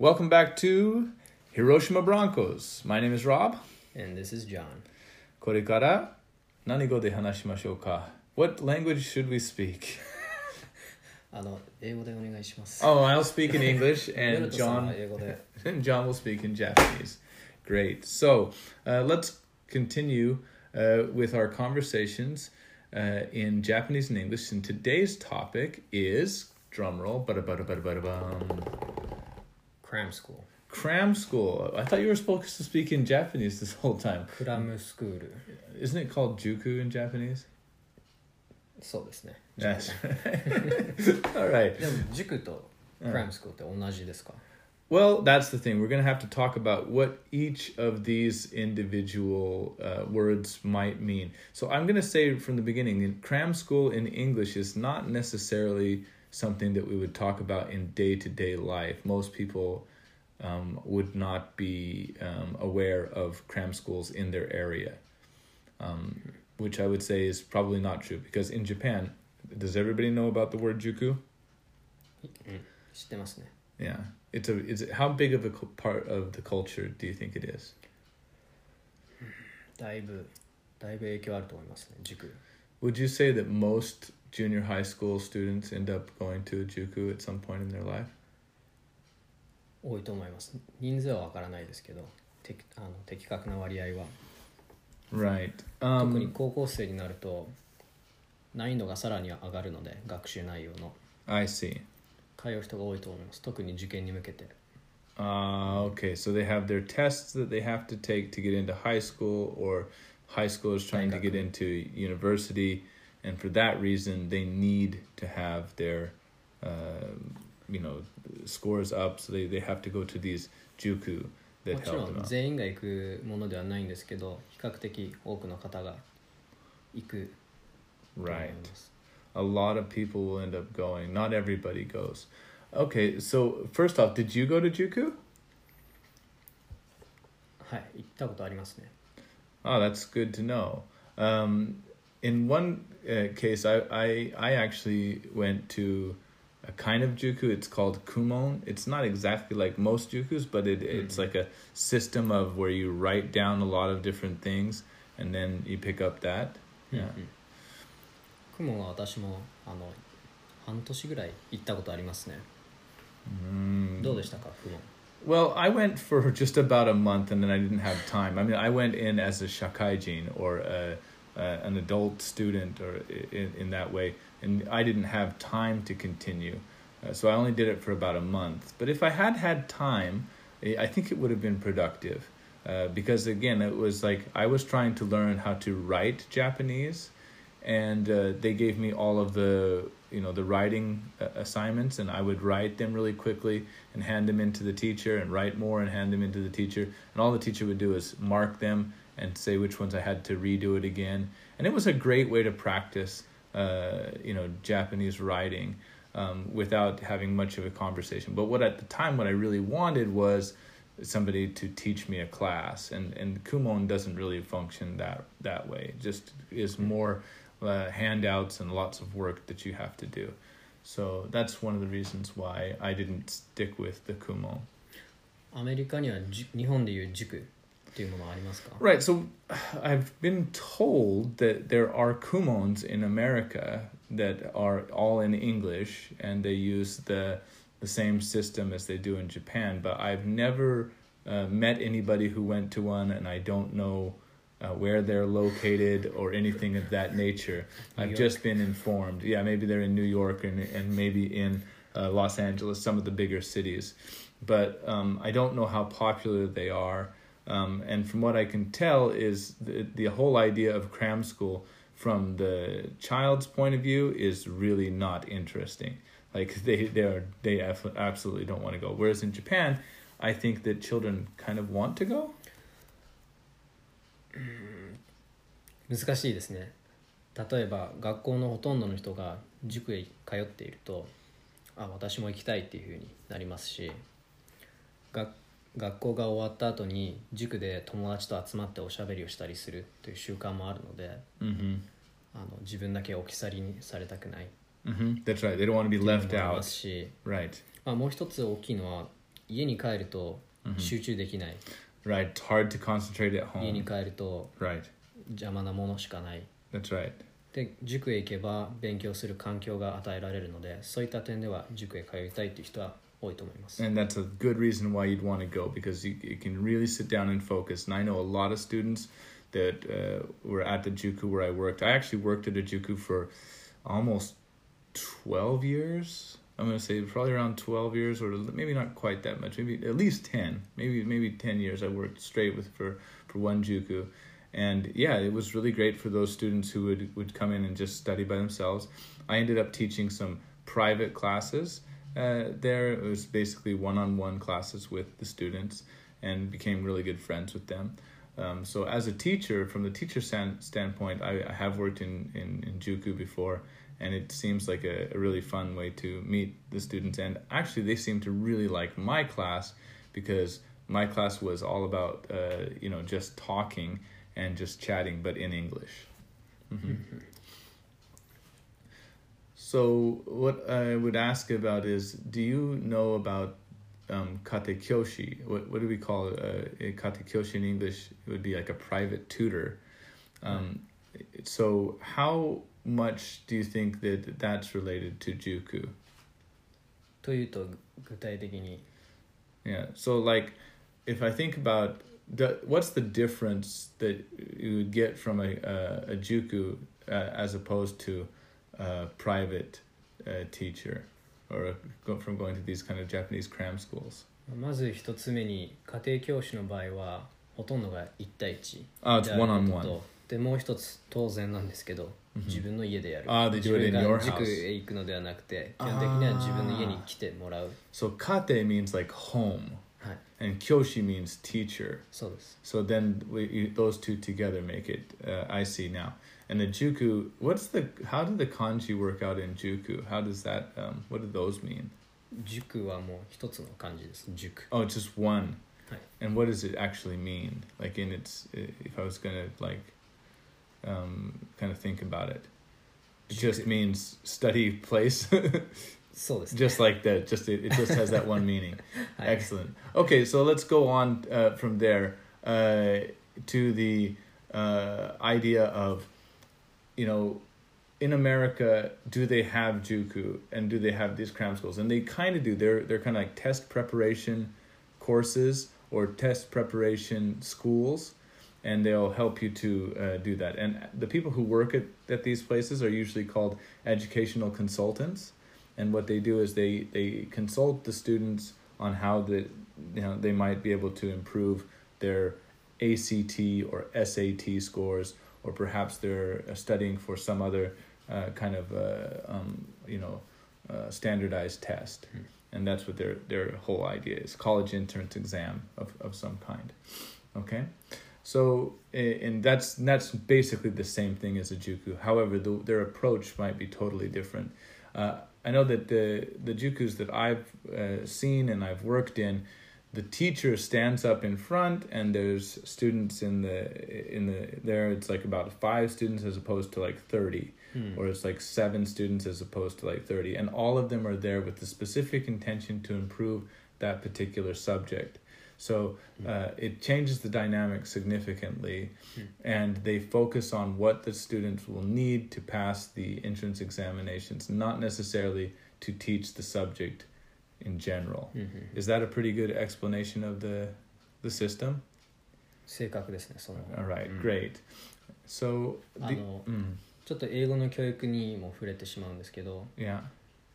Welcome back to Hiroshima Broncos. My name is Rob. And this is John. これから何語で話しましょうか What language should we speak? あの、英語でお願いします。 Oh, I'll speak in English メル and トさんは John 英語で。 and John will speak in Japanese. Great. So uh, let's continue uh, with our conversations uh, in Japanese and English. And today's topic is drumroll, bada Cram School。 Cram school. I thought you were supposed to speak in Japanese this whole time. クラムスクール。 Isn't it called juku in Japanese? そうですね。 Yes. All right. でも、塾とクラムスクールって同じですか、 Well, that's the thing. We're going to have to talk about what each of these individual uh, words might mean. So I'm going to say from the beginning cram school in English is not necessarily something that we would talk about in day to day life. Most people um, would not be um, aware of cram schools in their area, um, which I would say is probably not true because in Japan, does everybody know about the word juku? 知ってますね。 Yeah, it's a it's how big of a cu- part of the culture do you think it is? だいぶ、だいぶ影響あると思いますね、塾。 Would you say that most junior high school students end up going to juku at some point in their life? 多いと思います。人数はわからないですけど、てあの的確な割合は。Right. 特に Um, 高校生になると、難易度がさらに上がるので、学習内容の。I see. 通う人が多いと思います。特に受験に向けて。Uh, okay, so they have their tests that they have to take to get into high school, or high school is trying to get into university, and for that reason, they need to have their, uh, you know, scores up. So they, they have to go to these juku も that ちろ help them ん out. 全員が行くものではないんですけど比較的多くの方が行くと思い Right. ます、 A lot of people will end up going. Not everybody goes. Okay, so first off, did you go to Juku? はい行ったことありますね Oh, that's good to know. Um, in one uh, case, I, I I actually went to a kind of juku. It's called kumon. It's not exactly like most jukus, but it it's like a system of where you write down a lot of different things and then you pick up that. Yeah. 雲は私もあの半年ぐらい行ったことありますね Mm. どうでしたか雲 Well, I went for just about a month and then I didn't have time. I mean, I went in as a shakaijin or a, a, an adult student or in, in that way, and I didn't have time to continue. Uh, so I only did it for about a month. But if I had had time, I I think it would have been productive. Uh, because again, it was like I was trying to learn how to write Japanese, and uh, they gave me all of the you know the writing uh, assignments and i would write them really quickly and hand them into the teacher and write more and hand them into the teacher and all the teacher would do is mark them and say which ones i had to redo it again and it was a great way to practice uh, you know japanese writing um, without having much of a conversation but what at the time what i really wanted was somebody to teach me a class and and kumon doesn't really function that that way it just is more uh, handouts and lots of work that you have to do so that's one of the reasons why i didn't stick with the kumon アメリカにはじ日本でいう塾 っていうものはありますか right so i've been told that there are kumons in america that are all in english and they use the the same system as they do in japan but i've never uh, met anybody who went to one and i don't know uh, where they're located or anything of that nature. New I've York. just been informed. Yeah, maybe they're in New York and and maybe in uh, Los Angeles, some of the bigger cities, but um, I don't know how popular they are. Um, and from what I can tell, is the the whole idea of cram school from the child's point of view is really not interesting. Like they they are they ab- absolutely don't want to go. Whereas in Japan, I think that children kind of want to go. 難しいですね例えば学校のほとんどの人が塾へ通っているとあ私も行きたいっていうふうになりますしが 学校が終わった後に塾で友達と集まっておしゃべりをしたりするという習慣もあるので Mm-hmm. あの自分だけ置き去りにされたくない Mm-hmm. That's right. They don't want to be left out. すし、Right. まあ、もう一つ大きいのは家に帰ると集中できない、Right. It's hard to concentrate at 家に home. 帰ると Right. 邪魔なものしかない That's right. で塾へ行けば勉強する環境が与えられるのでそういった点では塾へ通いたいという人は多いと思います、 And that's a good reason why you'd want to go because you, you can really sit down and focus. And I know a lot of students that uh, were at the Juku where I worked. I actually worked at a Juku for almost 12 years. I'm going to say probably around 12 years or maybe not quite that much. Maybe at least 10. Maybe maybe 10 years I worked straight with for for one Juku. And yeah, it was really great for those students who would would come in and just study by themselves. I ended up teaching some private classes uh, there. It was basically one-on-one classes with the students, and became really good friends with them. Um, so as a teacher, from the teacher stand, standpoint, I, I have worked in, in, in Juku before, and it seems like a, a really fun way to meet the students. And actually, they seem to really like my class because my class was all about uh, you know just talking and just chatting, but in English. Mhm. So what I would ask about is, do you know about um, katekyoshi? What what do we call it? Uh, a katekyoshi in English? It would be like a private tutor. Um, So how much do you think that that's related to juku? というと具体的に Yeah. So like, if I think about the, what's the difference that you would get from a a, a juku uh, as opposed to a private uh, teacher, or a, go, from going to these kind of Japanese cram schools? まず一つ目に家庭教師の場合はほとんどが1対1 Oh, it's である one on こと one. とでもう一つ当然なんですけど、自分の家でやる Ah, they do it in 自分 your が house. 塾へ行くのではなくて基本的には自分の家に来てもらう So kate means like home, はい and kyoshi means teacher. そうです So then we, you, those two together make it. Uh, I see now. And the juku, what's the? How do the kanji work out in juku? How does that? Um, what do those mean? 塾はもう一つの漢字です塾 Oh, it's just one. Hi. And what does it actually mean? Like in its, if I was gonna like, um, kind of think about it, it just Juku. means study place. そうですね just like that. Just it, it just has that one meaning. はい Excellent. Okay, so let's go on uh, from there uh, to the uh, idea of, you know, in America, do they have Juku and do they have these cram schools? And they kind of do. They're they're kind of like test preparation courses or test preparation schools, and they'll help you to uh, do that. And the people who work at, at these places are usually called educational consultants. And what they do is they they consult the students on how the you know they might be able to improve their ACT or SAT scores, or perhaps they're uh, studying for some other uh, kind of uh, um, you know uh, standardized test, Hmm. and that's what their their whole idea is: college entrance exam of of some kind. Okay, so and that's that's basically the same thing as a juku. However, the, their approach might be totally different. Uh, I know that the the jukus that I've uh, seen and I've worked in, the teacher stands up in front and there's students in the in the there. It's like about five students as opposed to like thirty, うん、or it's like seven students as opposed to like thirty, and all of them are there with the specific intention to improve that particular subject. So uh, it changes the dynamic significantly, Hmm. and they focus on what the students will need to pass the entrance examinations, not necessarily to teach the subject in general. うんうん Is that a pretty good explanation of the the system? 正確ですねその All right, うん great. So, the, あの mm, ちょっと英語の教育にも触れてしまうんですけど yeah,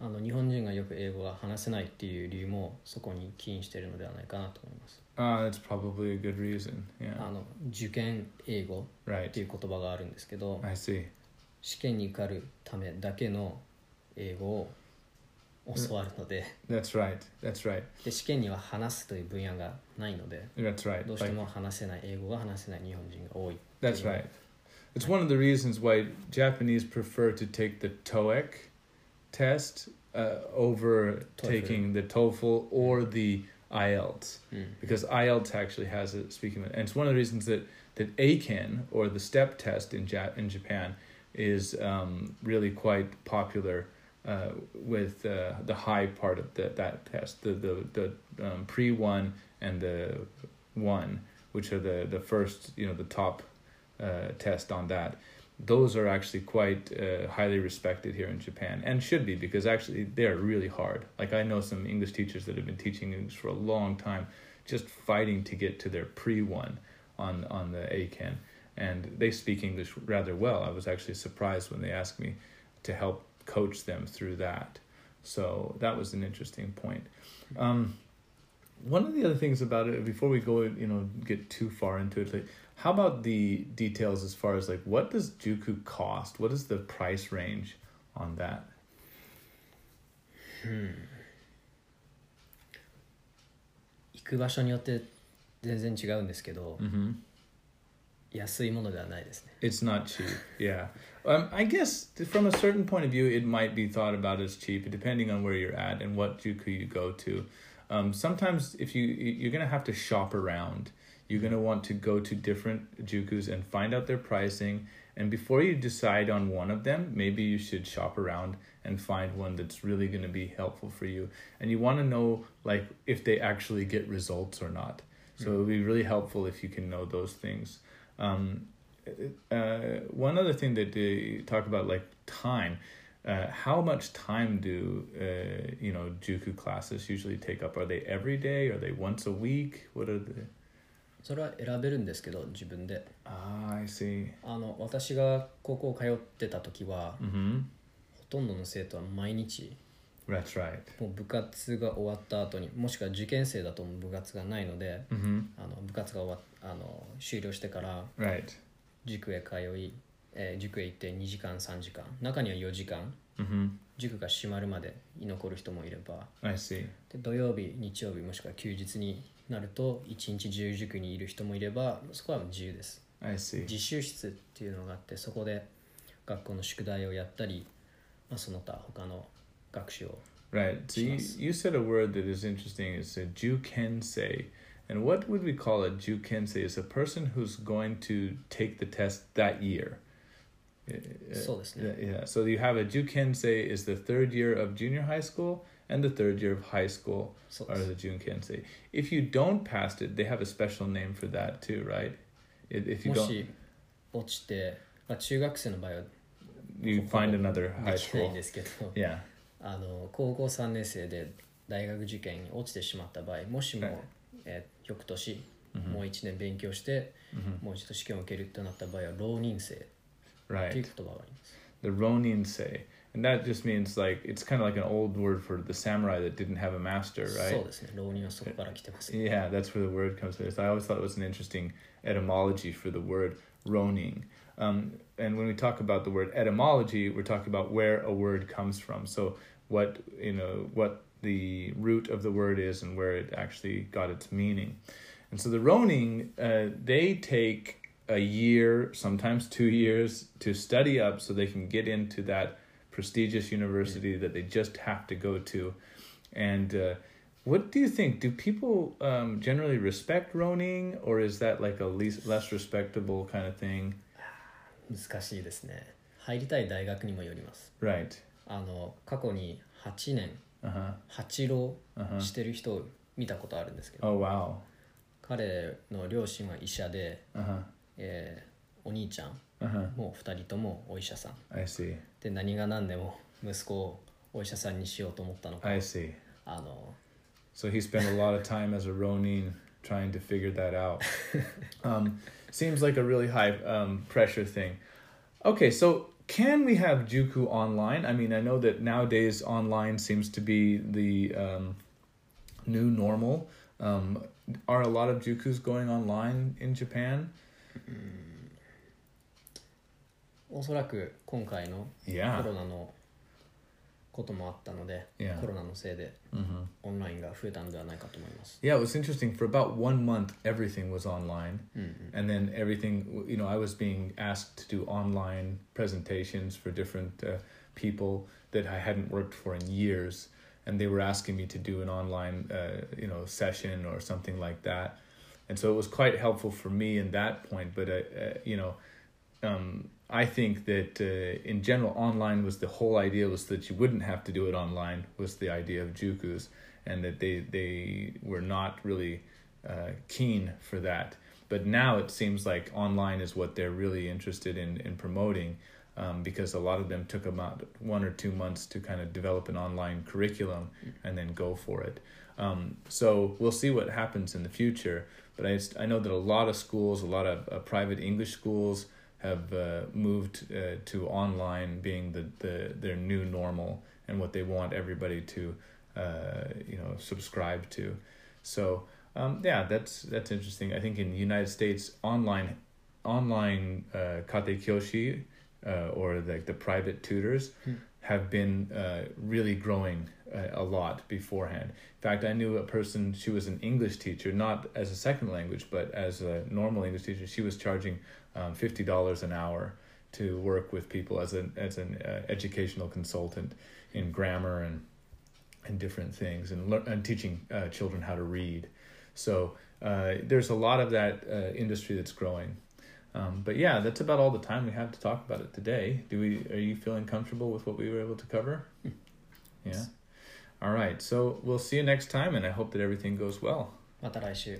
あの日本人がよく英語が話せないっていう理由もそこに起因しているのではないかなと思います uh, that's probably a good reason. Yeah, あの受験英語って right. いう言葉があるんですけど I see. 試験に受かるためだけの英語を教わるので That's right. That's right. で試験には話すという分野がないので That's right. That's right. It's one of the reasons why Japanese prefer to take the TOEIC test uh, over taking the TOEFL or mm. the IELTS mm. because IELTS actually has a speaking and it's one of the reasons that that Eiken or the STEP test in in Japan is um, really quite popular uh, with uh, the high part of the, that test, the the the um, pre one and the one, which are the the first, you know, the top uh, test on that. Those are actually quite uh, highly respected here in Japan, and should be because actually they are really hard. Like I know some English teachers that have been teaching English for a long time, just fighting to get to their pre one on on the Eiken, and they speak English rather well. I was actually surprised when they asked me to help coach them through that. So that was an interesting point. Um, one of the other things about it, before we go, you know, get too far into it, like, how about the details as far as like what does Juku cost? What is the price range on that? Hmm. 行く場所によって全然違うんですけど、 Mm-hmm. 安いものではないですね It's not cheap. Yeah. Um, I guess from a certain point of view, it might be thought about as cheap, depending on where you're at and what juku you go to. Um, sometimes, if you you're gonna have to shop around, you're gonna want to go to different jukus and find out their pricing. And before you decide on one of them, maybe you should shop around and find one that's really gonna be helpful for you. And you want to know like if they actually get results or not. So it would be really helpful if you can know those things. Um, uh, one other thing that they talk about, like time. Uh, how much time do uh, you know Juku classes usually take up? Are they every day? Are they once a week? What are they? それは選べるんですけど自分で Ah, I see. あの私が高校通ってた時は、Mm-hmm. ほとんどの生徒は毎日.もう部活が終わった後にもしくは受験生だと部活がないので Mm-hmm. あの部活が終わっあの終了してから.塾へ通い、えー塾へ行って2時間3時間中には4時間 Mm-hmm. 塾が閉まるまで居残る人もいれば.で土曜日日曜日もしくは休日になると一日中塾にいる人もいればそこは自由です.自習室っていうのがあってそこで学校の宿題をやったり、まあ、その他他の 学習を Right. So you, Shimasu. you said a word that is interesting. It's a jukensei. And what would we call a jukensei? Is a person who's going to take the test that year. Uh, So this, yeah. yeah, yeah. So you have a jukensei is the third year of junior high school and the third year of high school そう are です the jukensei. If you don't pass it, they have a special name for that too, right? If if you も don't, し落ちて、まあ、中学生の場合は you find another で high きないん school. ですけど Yeah. あの高校3年生で大学受験に落ちてしまった場合もしも、はいえー翌年 Mhm. もう1年勉強して、Mhm. もう一度試験を受けるとなった場合は浪人生っていう.言葉があります。the ronin say and that just means like it's kind of like an old word for the samurai that didn't have a master そう right ですね浪人はそこから来てます、yeah that's where the word comes from so i always thought it was an interesting etymology for the word ronin um, and when we talk about the word etymology we're talking about where a word comes from. So what you know what the root of the word is and where it actually got its meaning. And so the ronin uh, they take a year, sometimes two years, to study up so they can get into that prestigious university that they just have to go to. And uh, what do you think? Do people um, generally respect Ronin, or is that like a least, less respectable kind of thing? 難しいですね入りたい大学にもよります Right. あの過去に8年 Uh huh. 八浪 Uh. してる人を見たことあるんですけど、Oh wow. 彼の両親は医者で、Uh huh. えーお兄ちゃん Uh huh. も2人ともお医者さん I see. で何が何でも息子をお医者さんにしようと思ったのか I see. あの So he spent a lot of time as a Ronin trying to figure that out. um, seems like a really high um, pressure thing. Okay, so can we have Juku online? I mean, I know that nowadays online seems to be the um, new normal. Um, are a lot of Jukus going online in Japan? おそらく今回のコ Yeah. ロナの こともあったので、 Yeah. コロナのせいで hmm オンラインが増えたのではないかと思います。 Yeah, it was interesting. For about one month, everything was online. うんうん、 and then everything you know i was being asked to do online presentations for different uh, people that i hadn't worked for in years and they were asking me to do an online uh, you know session or something like that and so it was quite helpful for me in that point but uh, uh, you know um, I think that uh, in general, online was the whole idea was that you wouldn't have to do it online. Was the idea of jukus, and that they they were not really uh, keen for that. But now it seems like online is what they're really interested in in promoting. Um, because a lot of them took about one or two months to kind of develop an online curriculum and then go for it. Um, so we'll see what happens in the future. But I, I know that a lot of schools, a lot of uh, private English schools, have uh, moved uh, to online being the, the their new normal and what they want everybody to uh, you know subscribe to. So um, yeah, that's that's interesting. I think in the United States, online online uh, kate kyoshi uh, or like the private tutors Hmm. Have been uh, really growing uh, a lot beforehand. In fact, I knew a person. She was an English teacher, not as a second language, but as a normal English teacher. She was charging um, fifty dollars an hour to work with people as an as an uh, educational consultant in grammar and and different things, and lear- and teaching uh, children how to read. So uh, there's a lot of that uh, industry that's growing. Um, but yeah, that's about all the time we have to talk about it today. Do we? Are you feeling comfortable with what we were able to cover? Yeah. All right. So we'll see you next time, and I hope that everything goes well. また来週